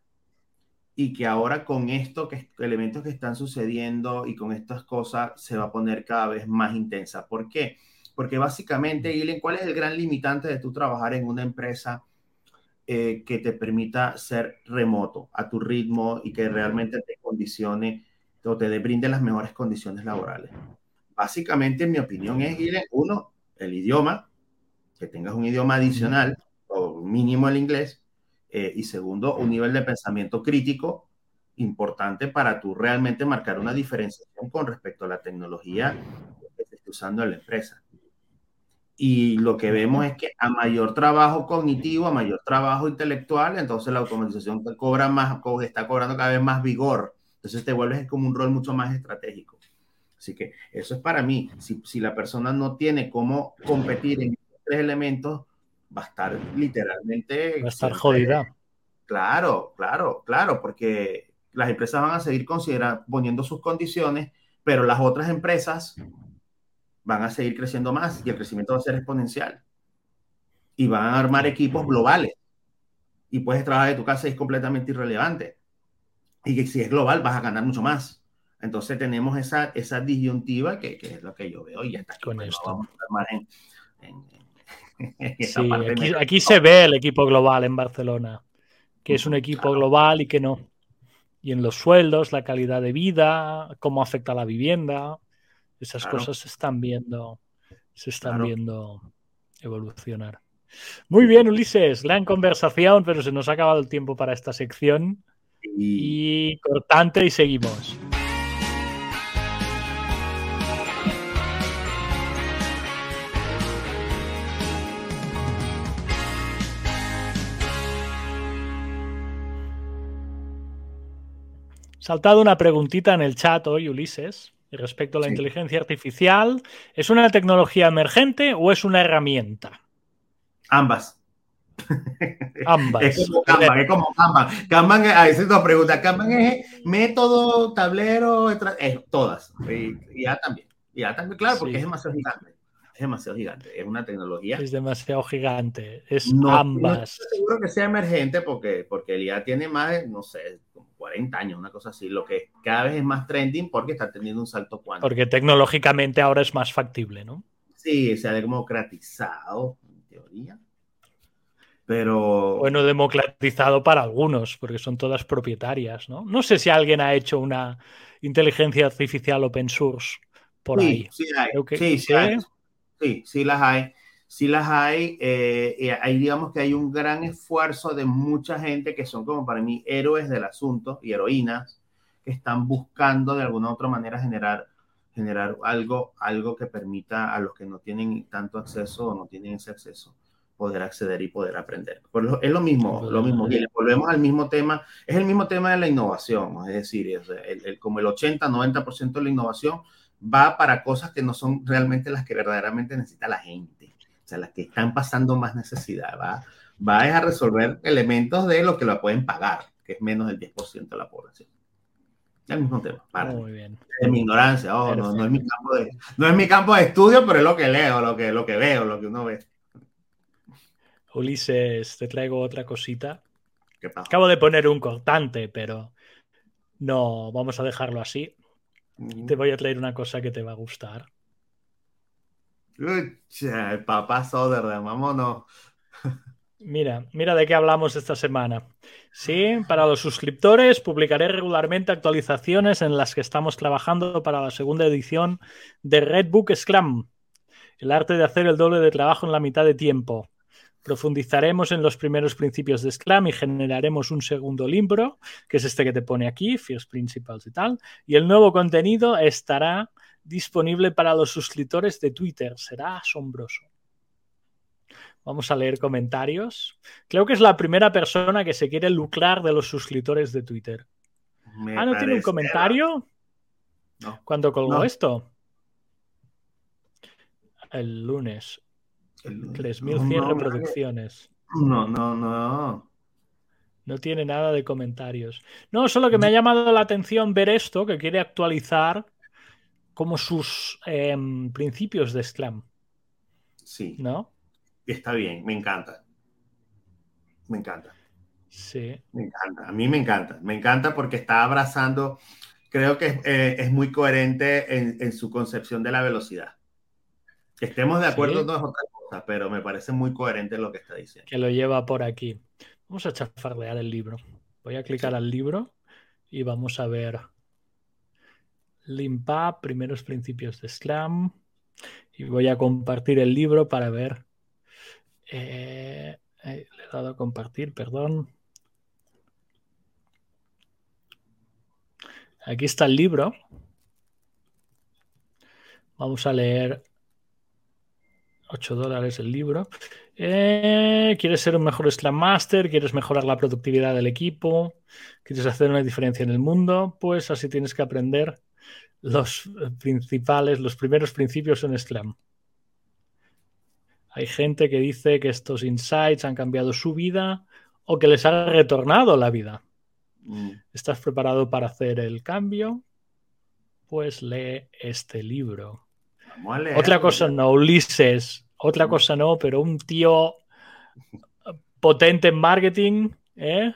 y que ahora con esto, que elementos que están sucediendo y con estas cosas se va a poner cada vez más intensa. ¿Por qué? Porque básicamente, Ilen, ¿cuál es el gran limitante de tú trabajar en una empresa eh, que te permita ser remoto a tu ritmo y que realmente te condicione o te brinde las mejores condiciones laborales? Básicamente, en mi opinión es, Ilen, uno, el idioma, que tengas un idioma adicional o mínimo el inglés, eh, y segundo, un nivel de pensamiento crítico importante para tú realmente marcar una diferenciación con respecto a la tecnología que se está usando en la empresa. Y lo que vemos es que a mayor trabajo cognitivo, a mayor trabajo intelectual, entonces la automatización cobra más, está cobrando cada vez más vigor. Entonces te vuelves como un rol mucho más estratégico. Así que eso es para mí. Si, si la persona no tiene cómo competir en tres elementos, va a estar literalmente... Va a estar jodida. Claro, claro, claro, porque las empresas van a seguir considerando, poniendo sus condiciones, pero las otras empresas van a seguir creciendo más y el crecimiento va a ser exponencial. Y van a armar equipos globales. Y puedes trabajar de tu casa y es completamente irrelevante. Y que si es global vas a ganar mucho más. Entonces tenemos esa, esa disyuntiva que, que es lo que yo veo y ya está. Con esto. Vamos a en, en, Sí, aquí, aquí se ve el equipo global en Barcelona, que es un equipo global y que no. Y en los sueldos, la calidad de vida, cómo afecta la vivienda, esas Claro. cosas se están viendo, se están Claro. viendo evolucionar. Muy bien, Ulises, gran conversación, pero se nos ha acabado el tiempo para esta sección Y, y cortante y seguimos. Saltado una preguntita en el chat hoy, Ulises, respecto a la Sí. inteligencia artificial. ¿Es una tecnología emergente o es una herramienta? ambas. Ambas. Es como Kanban, es como Kanban. Kanban, a veces nos pregunta, Kanban es método, tablero, es todas. Y, y ya también. Y ya también, claro, porque Sí. es demasiado gigante. Es demasiado gigante. Es una tecnología. Es demasiado gigante. Es No, no ambas. estoy seguro que sea emergente porque, porque el IA tiene más de, no sé, como 40 años, una cosa así, lo que cada vez es más trending porque está teniendo un salto cuántico. Porque tecnológicamente ahora es más factible, ¿no? Sí, se ha democratizado, en teoría. Pero Bueno, democratizado para algunos, porque son todas propietarias, ¿no? No sé si alguien ha hecho una inteligencia artificial open source por sí, ahí. sí, hay. Creo que- sí, sí, ¿sí? hay. Sí, sí las hay. Sí las hay. eh, y ahí digamos que hay un gran esfuerzo de mucha gente que son como para mí héroes del asunto y heroínas que están buscando de alguna u otra manera generar, generar algo, algo que permita a los que no tienen tanto acceso o no tienen ese acceso poder acceder y poder aprender. Por lo- es lo mismo, lo mismo. Y volvemos al mismo tema, es el mismo tema de la innovación, es decir, es el- el- como el 80-90% de la innovación va para cosas que no son realmente las que verdaderamente necesita la gente, o sea, las que están pasando más necesidad, va, va a resolver elementos de lo que lo pueden pagar, que es menos del 10% de la población. El mismo tema, para Muy bien. de mi ignorancia, oh, no, no es mi campo de, no es mi campo de estudio, pero es lo que leo, lo que, lo que veo, lo que uno ve. Ulises, te traigo otra cosita. ¿Qué pasa? Acabo de poner un cortante, pero no, vamos a dejarlo así. Te voy a traer una cosa que te va a gustar. Ucha, el papá Soderbergh, vámonos. Mira, mira de qué hablamos esta semana. Sí, para los suscriptores publicaré regularmente actualizaciones en las que estamos trabajando para la segunda edición de Redbook Scrum, el arte de hacer el doble de trabajo en la mitad de tiempo. Profundizaremos en los primeros principios de Scrum y generaremos un segundo libro, que es este que te pone aquí, First Principles y tal. Y el nuevo contenido estará disponible para los suscriptores de Twitter. Será asombroso. Vamos a leer comentarios. Creo que es la primera persona que se quiere lucrar de los suscriptores de Twitter. Me ah, ¿no tiene un comentario? No. ¿Cuándo colgó No. esto? El lunes. El- 3.100 no, reproducciones. No, no, no. No tiene nada de comentarios. No, solo que me ha llamado la atención ver esto, que quiere actualizar como sus em, principios de Scrum, Sí, ¿no? está bien, me encanta. Me encanta. Sí. Me encanta, a mí me encanta, me encanta porque está abrazando, creo que eh, es muy coherente en, en, su concepción de la velocidad. Que estemos de acuerdo Sí. no es otra cosa, pero me parece muy coherente lo que está diciendo. Que lo lleva por aquí. Vamos a chafardear el libro. Voy a clicar Sí. al libro y vamos a ver Limpa, primeros principios de Scrum. Y voy a compartir el libro para ver. Eh, eh, le he dado a compartir, perdón. Aquí está el libro. Vamos a leer 8 dólares el libro. Eh, ¿Quieres ser un mejor Scrum Master? ¿Quieres mejorar la productividad del equipo? ¿Quieres hacer una diferencia en el mundo? Pues así tienes que aprender los principales, los primeros principios en Scrum. Hay gente que dice que estos insights han cambiado su vida o que les ha retornado la vida. Mm. ¿Estás preparado para hacer el cambio? Pues lee este libro. Otra cosa no, Ulises. Otra cosa no, pero un tío potente en marketing, ¿eh?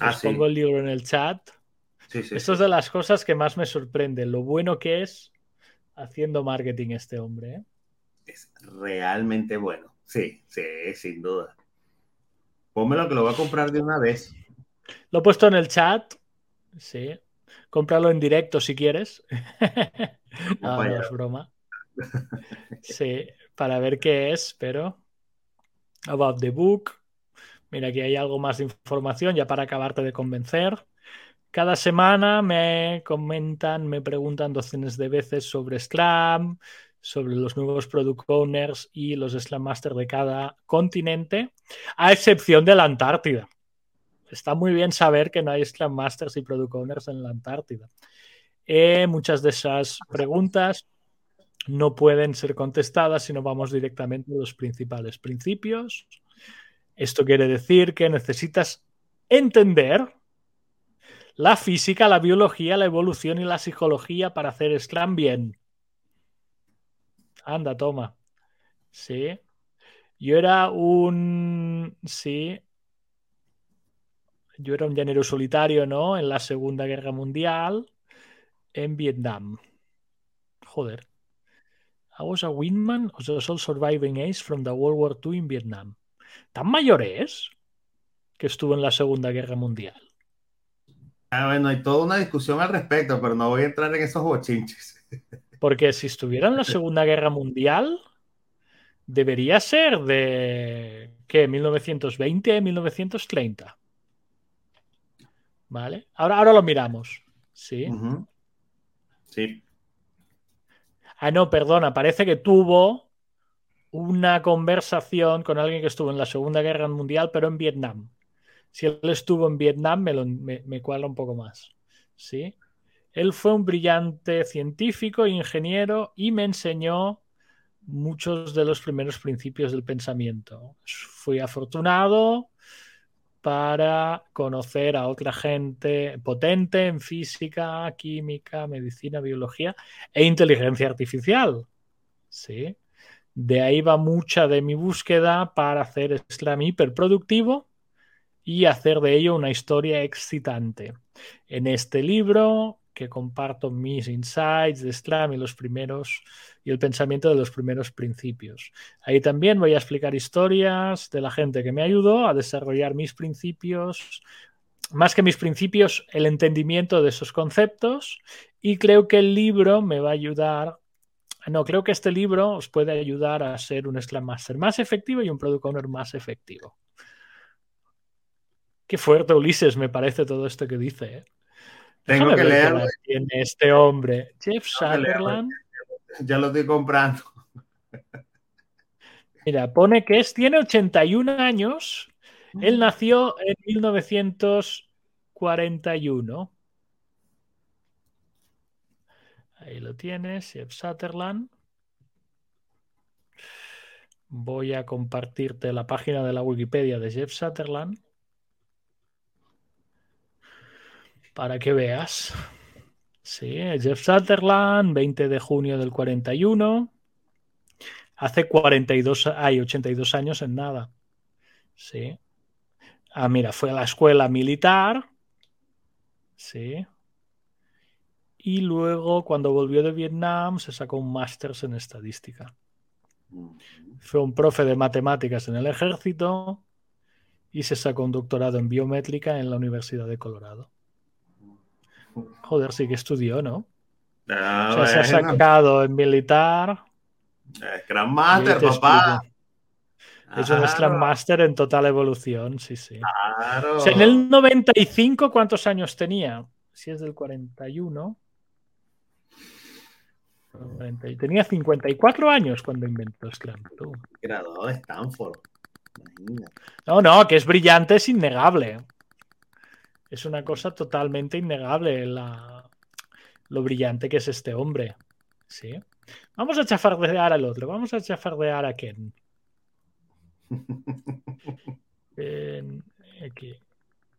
Ah, sí. pongo el libro en el chat. Sí, sí, Esto es de las cosas que más me sorprende, lo bueno que es haciendo marketing este hombre. ¿eh? Es realmente bueno. Sí, sí, sin duda. Pónmelo que lo voy a comprar de una vez. Lo he puesto en el chat. Sí. Cómpralo en directo si quieres. no, no, es broma. Sí, para ver qué es, pero. About the book. Mira, aquí hay algo más de información ya para acabarte de convencer. Cada semana me comentan, me preguntan docenas de veces sobre Scrum, sobre los nuevos product owners y los Scrum Master de cada continente, a excepción de la Antártida. Está muy bien saber que no hay Scrum Masters y product owners en la Antártida. Eh, muchas de esas preguntas no pueden ser contestadas si no vamos directamente a los principales principios. Esto quiere decir que necesitas entender la física, la biología, la evolución y la psicología para hacer Scrum bien. Anda, toma. Sí. Yo era un. Sí. Yo era un llanero solitario, ¿no? En la Segunda Guerra Mundial, en Vietnam. Joder. I was a wingman of the sole surviving ace from the World War II in Vietnam. ¿Tan mayor es que estuvo en la Segunda Guerra Mundial? Ah, bueno, hay toda una discusión al respecto, pero no voy a entrar en esos bochinches. Porque si estuviera en la Segunda Guerra Mundial, debería ser de, ¿qué? 1920, 1930. ¿Vale? Ahora, ahora lo miramos. Sí. Uh -huh. Sí. Ah, no, perdona, parece que tuvo una conversación con alguien que estuvo en la Segunda Guerra Mundial, pero en Vietnam. Si él estuvo en Vietnam, me, lo, cuadra un poco más. ¿Sí? Él fue un brillante científico, ingeniero y me enseñó muchos de los primeros principios del pensamiento. Fui afortunado para conocer a otra gente potente en física, química, medicina, biología e inteligencia artificial. ¿Sí? De ahí va mucha de mi búsqueda para hacer Scrum hiperproductivo y hacer de ello una historia excitante. En este libro, que comparto mis insights de Scrum y los primeros y el pensamiento de los primeros principios. Ahí también voy a explicar historias de la gente que me ayudó a desarrollar mis principios, más que mis principios, el entendimiento de esos conceptos y creo que el libro me va a ayudar no, creo que este libro os puede ayudar a ser un Scrum Master más efectivo y un Product Owner más efectivo. Qué fuerte, Ulises, me parece todo esto que dice. ¿eh? Tengo Déjame que leerlo. Tiene este hombre, Jeff Sutherland. Ya lo estoy comprando. Mira, pone que es, tiene 81 años. Él nació en 1941. Ahí lo tienes, Jeff Sutherland. Voy a compartirte la página de la Wikipedia de Jeff Sutherland para que veas. Sí, Jeff Sutherland, 20 de junio del 41. Hace 42, hay 82 años en nada. Sí. Ah, mira, fue a la escuela militar. Sí. Y luego, cuando volvió de Vietnam, se sacó un máster en estadística. Fue un profe de matemáticas en el ejército y se sacó un doctorado en biométrica en la Universidad de Colorado. Joder, sí que estudió, ¿no? Ah, o sea, se ha sacado en militar. Es Gran Master, papá. Es un Scrum Master en total evolución, sí, sí. Claro. O sea, en el 95, ¿cuántos años tenía? Si es del 41. 40 y Tenía 54 años cuando inventó Scrum. Graduado de Stanford. Imagínate. No, no, que es brillante, es innegable. Es una cosa totalmente innegable la- lo brillante que es este hombre. Sí. Vamos a chafardear al otro, vamos a chafardear a Ken. Aquí.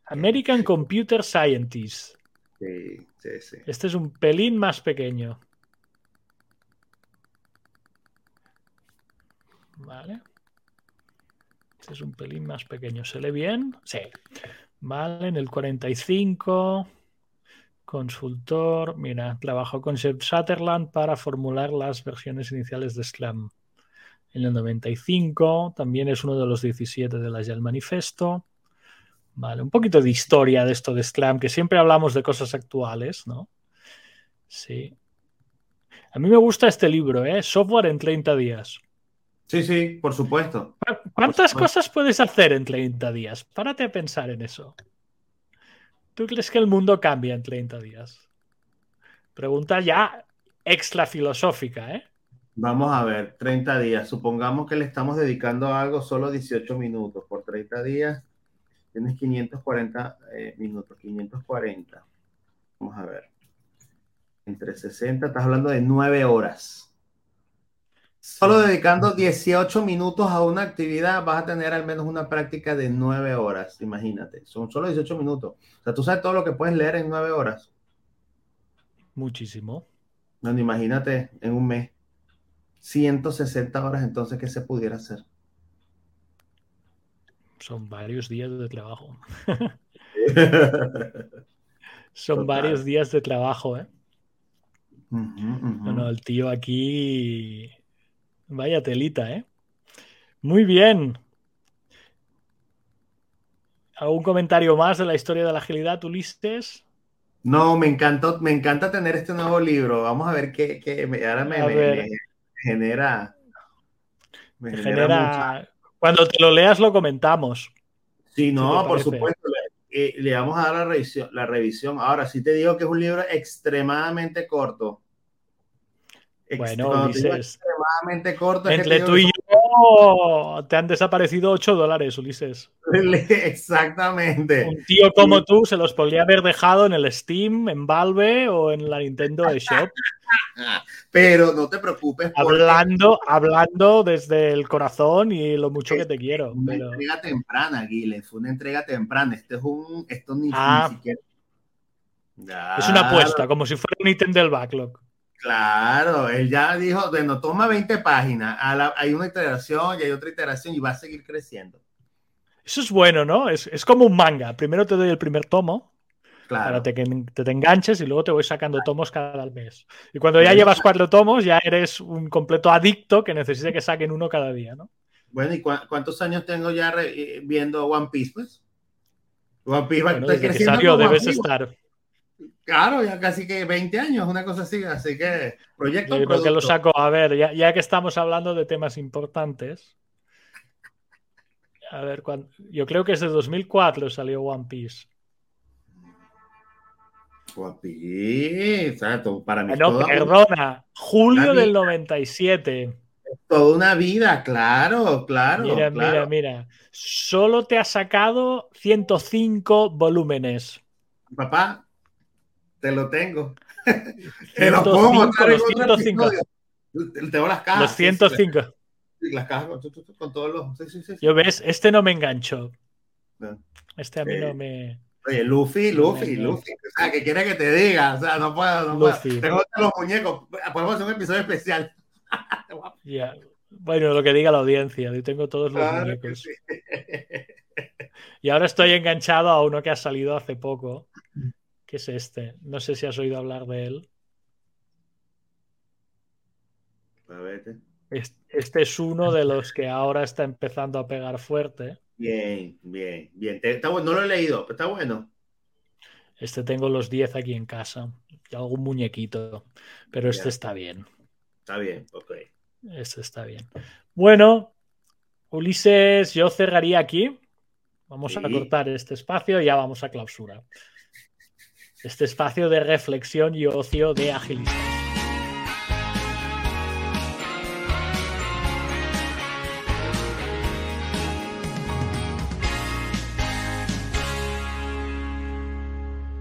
American Computer Scientist. Sí, sí, sí. Este es un pelín más pequeño. Vale. Este es un pelín más pequeño. ¿Se lee bien? Sí. Vale, en el 45. Consultor. Mira, trabajó con Jeff Sutherland para formular las versiones iniciales de Scrum. En el 95 también es uno de los 17 del Agile Manifesto. Vale, un poquito de historia de esto de Scrum, que siempre hablamos de cosas actuales, ¿no? Sí. A mí me gusta este libro, ¿eh? Software en 30 días. Sí, sí, por supuesto. ¿Cu- ¿Cuántas supuesto. cosas puedes hacer en 30 días? Párate a pensar en eso. ¿Tú crees que el mundo cambia en 30 días? Pregunta ya extra filosófica, ¿eh? Vamos a ver, 30 días. Supongamos que le estamos dedicando a algo solo 18 minutos. Por 30 días tienes 540 eh, minutos, 540. Vamos a ver. Entre 60, estás hablando de 9 horas. Solo dedicando 18 minutos a una actividad vas a tener al menos una práctica de 9 horas, imagínate. Son solo 18 minutos. O sea, tú sabes todo lo que puedes leer en 9 horas. Muchísimo. Bueno, imagínate en un mes. 160 horas entonces, ¿qué se pudiera hacer? Son varios días de trabajo. Son Total. varios días de trabajo, ¿eh? Ujú, ujú. No, no, el tío aquí. Vaya telita, ¿eh? Muy bien. ¿Algún comentario más de la historia de la agilidad, Ulises? No, me encantó, me encanta tener este nuevo libro. Vamos a ver qué, qué me, ahora me, genera. Me genera genera. Cuando te lo leas, lo comentamos. Sí, no, por supuesto. Le, eh, le vamos a dar la revisión, la revisión. Ahora sí te digo que es un libro extremadamente corto. Bueno, cuando te digo Ulises, extremadamente corto. entre tú y yo te han desaparecido 8 dólares, Ulises. Exactamente. Un tío como tú se los podría haber dejado en el Steam, en Valve o en la Nintendo eShop. Pero no te preocupes. porque Hablando, hablando desde el corazón y lo mucho que te quiero. Una Pero... entrega temprana, Guile, fue una entrega temprana. Este es un, esto ni, Ah. ni siquiera. Es una apuesta, como si fuera un ítem del backlog. Claro, él ya dijo, bueno, toma 20 páginas, a la- hay una iteración y hay otra iteración y va a seguir creciendo. Eso es bueno, ¿no? Es, es como un manga. Primero te doy el primer tomo Claro. para que te, te enganches y luego te voy sacando tomos cada mes. Y cuando ya llevas cuatro tomos, ya eres un completo adicto que necesita que saquen uno cada día, ¿no? Bueno, ¿y cuántos años tengo ya eh, viendo One Piece, pues? One Piece va Bueno, desde que salió debes estar. Claro, ya casi que 20 años, una cosa así. Así que, proyecto Yo creo que lo saco. A ver, ya, ya que estamos hablando de temas importantes. A ver, cuán- yo creo que es de 2004 salió One Piece. One Piece, exacto, para mí es No, toda, perdona, julio Una del vida. 97. toda una vida, claro, claro. Mira, claro. mira, mira. Solo te ha sacado 105 volúmenes. Papá, te lo tengo. te lo puedo mostrar los 105. Tengo las cajas. Los 105. Sí, las cajas con, con, todos los. Sí, sí, sí, Yo ves, este no me enganchó. No. Este a mí no me. Oye, Luffy, Luffy, Luffy. O sea, que quiere que te diga. O sea, no puedo, no puedo. Tengo los muñecos. Podemos hacer un episodio especial. Bueno, lo que diga la audiencia. Yo tengo todos los muñecos. Sí. Y ahora estoy enganchado a uno que ha salido hace poco. Que es este. No sé si has oído hablar de él. A ver. Este es uno de los que ahora está empezando a pegar fuerte. Bien, bien, bien. Está bueno. No lo he leído, pero está bueno. Este tengo los 10 aquí en casa. Y algún muñequito. Pero este está bien. Está bien, ok. Este está bien. Bueno, Ulises, yo cerraría aquí. Vamos a cortar este espacio y ya vamos a clausura. Este espacio de reflexión y ocio de agilistas.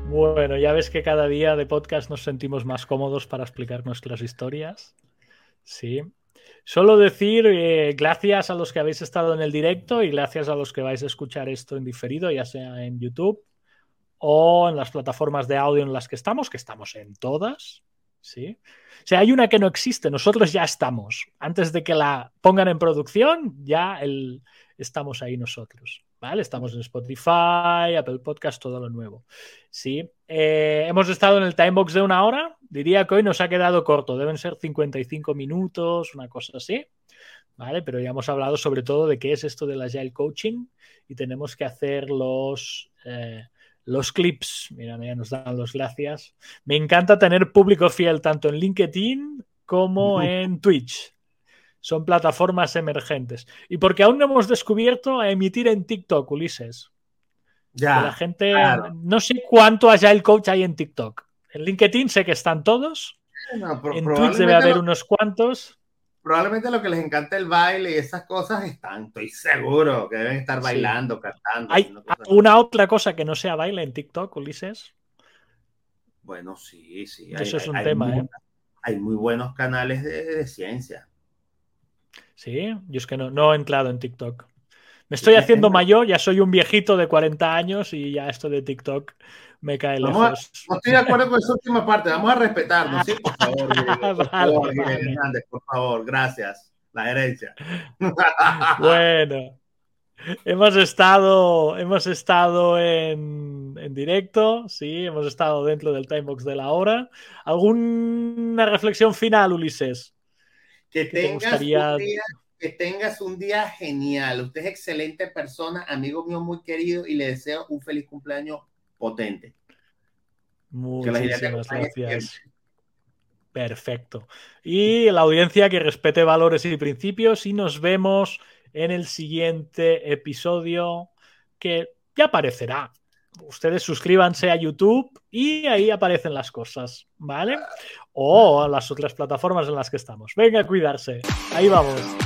Bueno, ya ves que cada día de podcast nos sentimos más cómodos para explicar nuestras historias. Sí. Solo decir eh, gracias a los que habéis estado en el directo y gracias a los que vais a escuchar esto en diferido, ya sea en YouTube o en las plataformas de audio en las que estamos, que estamos en todas. ¿sí? O sea, hay una que no existe, nosotros ya estamos. Antes de que la pongan en producción, ya el, estamos ahí nosotros. ¿vale? Estamos en Spotify, Apple Podcast, todo lo nuevo. Sí. Eh, hemos estado en el timebox de una hora. Diría que hoy nos ha quedado corto. Deben ser 55 minutos, una cosa así. ¿Vale? Pero ya hemos hablado sobre todo de qué es esto del Agile Coaching y tenemos que hacer los, eh, los clips. Mira, ya nos dan los gracias. Me encanta tener público fiel tanto en LinkedIn como en Twitch son plataformas emergentes. Y porque aún no hemos descubierto a emitir en TikTok, Ulises. Ya. La gente, no sé cuánto allá el coach hay en TikTok. En LinkedIn sé que están todos. en Twitch debe haber unos cuantos. Probablemente lo que les encanta el baile y esas cosas están, estoy seguro que deben estar bailando, cantando. ¿Hay una otra cosa que no sea baile en TikTok, Ulises? Bueno, sí, sí. Eso es un tema, ¿eh? Hay muy buenos canales de ciencia. Sí, yo es que no, no he entrado en TikTok. Me estoy haciendo mayor, ya soy un viejito de 40 años y ya esto de TikTok me cae lejos. no estoy de acuerdo con esa última parte, vamos a respetarnos, ¿sí? Por favor, por, favor por favor, gracias. La herencia. bueno, hemos estado, hemos estado en, en, directo, sí, hemos estado dentro del timebox de la hora. ¿Alguna reflexión final, Ulises? Que, tengas, un día, que tengas un día genial. Usted es excelente persona, amigo mío muy querido, y le deseo un feliz cumpleaños potente. Muchísimas gracias. Perfecto. Y la audiencia que respete valores y principios y nos vemos en el siguiente episodio que ya aparecerá ustedes suscríbanse a YouTube y ahí aparecen las cosas, ¿vale? O a las otras plataformas en las que estamos. Venga a cuidarse. Ahí vamos.